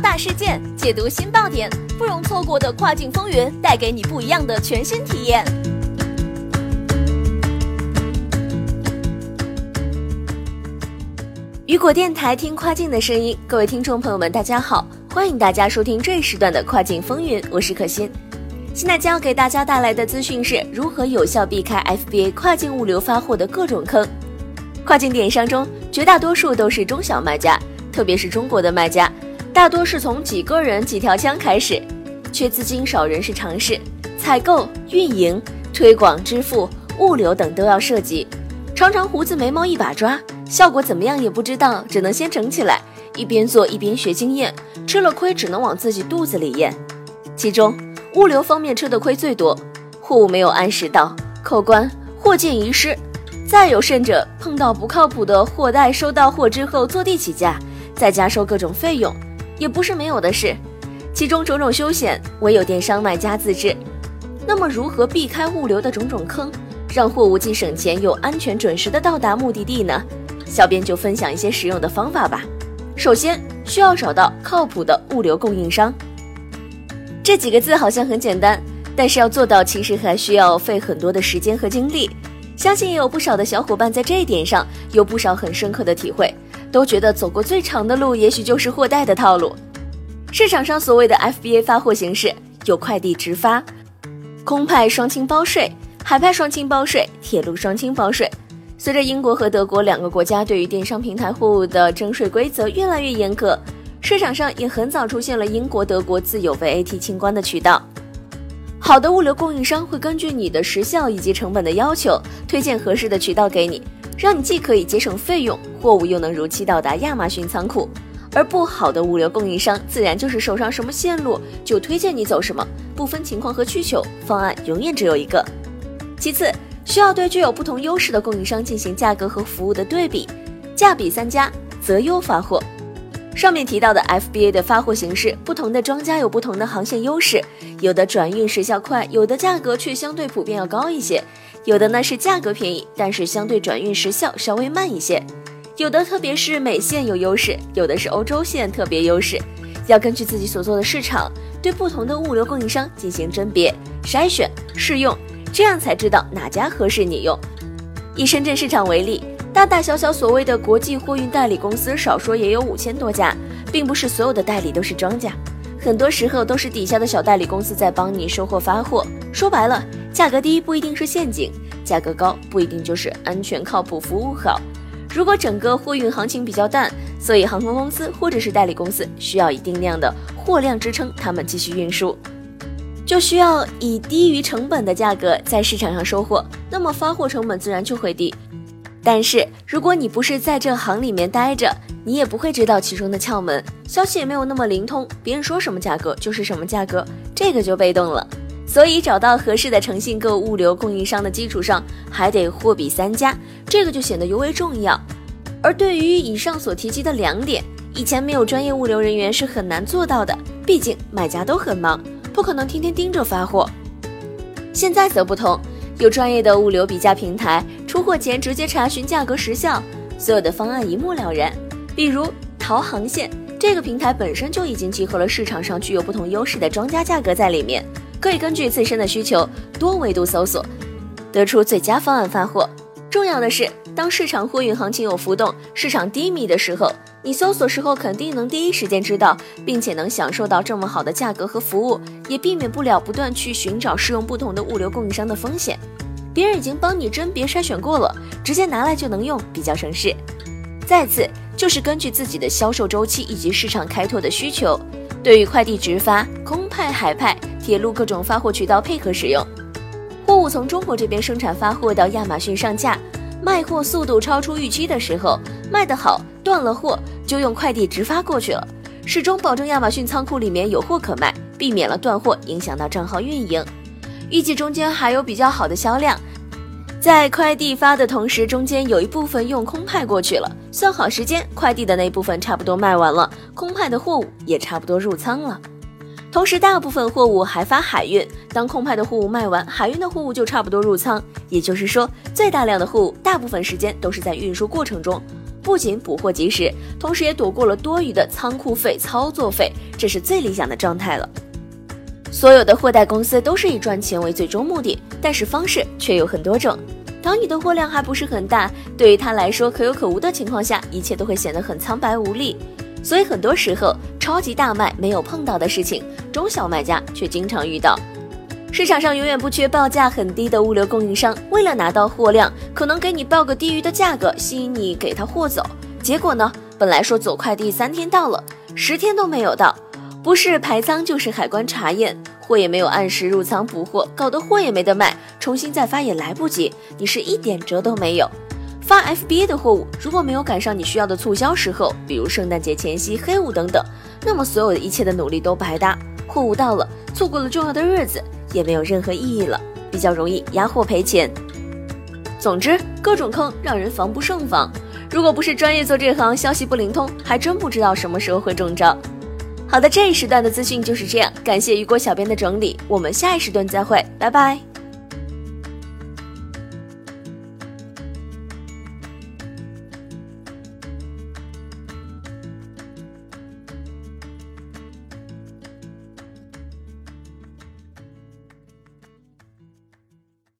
大事件，解读新爆点，不容错过的跨境风云，带给你不一样的全新体验。雨果电台听跨境的声音，各位听众朋友们，大家好，欢迎大家收听这一时段的跨境风云，我是可心。现在将要给大家带来的资讯是如何有效避开 FBA 跨境物流发货的各种坑。跨境电商中，绝大多数都是中小卖家，特别是中国的卖家，大多是从几个人几条枪开始，缺资金少人事尝试，采购、运营、推广、支付、物流等都要涉及，常常胡子眉毛一把抓。效果怎么样也不知道，只能先整起来，一边做一边学经验，吃了亏只能往自己肚子里咽。其中物流方面吃的亏最多，货物没有按时到，扣关，货件遗失，再有甚者碰到不靠谱的货代，收到货之后坐地起价，再加收各种费用，也不是没有的事。其中种种凶险，唯有电商卖家自知。那么如何避开物流的种种坑，让货物既省钱又安全准时的到达目的地呢？小编就分享一些实用的方法吧。首先需要找到靠谱的物流供应商。这几个字好像很简单，但是要做到其实还需要费很多的时间和精力。相信也有不少的小伙伴在这一点上有不少很深刻的体会，都觉得走过最长的路，也许就是货代的套路。市场上所谓的 FBA 发货形式有快递直发、空派双清包税、海派双清包税、铁路双清包税。随着英国和德国两个国家对于电商平台货物的征税规则越来越严格，市场上也很早出现了英国、德国自有 VAT 清关的渠道。好的物流供应商会根据你的时效以及成本的要求，推荐合适的渠道给你，让你既可以节省费用，货物又能如期到达亚马逊仓库。而不好的物流供应商，自然就是手上什么线路就推荐你走什么，不分情况和需求，方案永远只有一个。其次。需要对具有不同优势的供应商进行价格和服务的对比，价比三家择优发货。上面提到的 FBA 的发货形式，不同的庄家有不同的航线优势，有的转运时效快，有的价格却相对普遍要高一些，有的呢是价格便宜，但是相对转运时效稍微慢一些，有的特别是美线有优势，有的是欧洲线特别优势，要根据自己所做的市场，对不同的物流供应商进行甄别、筛选、试用。这样才知道哪家合适你用。以深圳市场为例，大大小小所谓的国际货运代理公司，少说也有五千多家，并不是所有的代理都是庄家，很多时候都是底下的小代理公司在帮你收货发货。说白了，价格低不一定是陷阱，价格高不一定就是安全靠谱、服务好。如果整个货运行情比较淡，所以航空公司或者是代理公司需要一定量的货量支撑他们继续运输。就需要以低于成本的价格在市场上收货，那么发货成本自然就会低。但是如果你不是在这行里面待着，你也不会知道其中的窍门，消息也没有那么灵通，别人说什么价格就是什么价格，这个就被动了。所以找到合适的诚信购物流供应商的基础上，还得货比三家，这个就显得尤为重要。而对于以上所提及的两点，以前没有专业物流人员是很难做到的，毕竟买家都很忙。不可能天天盯着发货，现在则不同，有专业的物流比价平台，出货前直接查询价格时效，所有的方案一目了然。比如淘航线这个平台本身就已经集合了市场上具有不同优势的庄家价格在里面，可以根据自身的需求多维度搜索，得出最佳方案发货。重要的是，当市场货运行情有浮动、市场低迷的时候。你搜索时候肯定能第一时间知道，并且能享受到这么好的价格和服务，也避免不了不断去寻找适用不同的物流供应商的风险。别人已经帮你甄别筛选过了，直接拿来就能用，比较省事。再次就是根据自己的销售周期以及市场开拓的需求，对于快递直发、空派、海派、铁路各种发货渠道配合使用。货物从中国这边生产发货到亚马逊上架，卖货速度超出预期的时候，卖得好。断了货就用快递直发过去了，始终保证亚马逊仓库里面有货可卖，避免了断货影响到账号运营。预计中间还有比较好的销量，在快递发的同时，中间有一部分用空派过去了。算好时间，快递的那部分差不多卖完了，空派的货物也差不多入仓了。同时，大部分货物还发海运，当空派的货物卖完，海运的货物就差不多入仓。也就是说，最大量的货物大部分时间都是在运输过程中。不仅补货及时，同时也躲过了多余的仓库费、操作费，这是最理想的状态了。所有的货代公司都是以赚钱为最终目的，但是方式却有很多种。当你的货量还不是很大，对于他来说可有可无的情况下，一切都会显得很苍白无力。所以很多时候，超级大卖没有碰到的事情，中小卖家却经常遇到。市场上永远不缺报价很低的物流供应商，为了拿到货量，可能给你报个低于的价格，吸引你给他货走。结果呢，本来说走快递三天到了，十天都没有到，不是排仓就是海关查验，货也没有按时入仓补货，搞得货也没得卖，重新再发也来不及，你是一点辙都没有。发 FBA 的货物如果没有赶上你需要的促销时候，比如圣诞节前夕、黑五等等，那么所有的一切的努力都白搭，货物到了，错过了重要的日子。也没有任何意义了，比较容易压货赔钱。总之，各种坑让人防不胜防。如果不是专业做这行，消息不灵通，还真不知道什么时候会中招。好的，这一时段的资讯就是这样，感谢雨果小编的整理，我们下一时段再会，拜拜。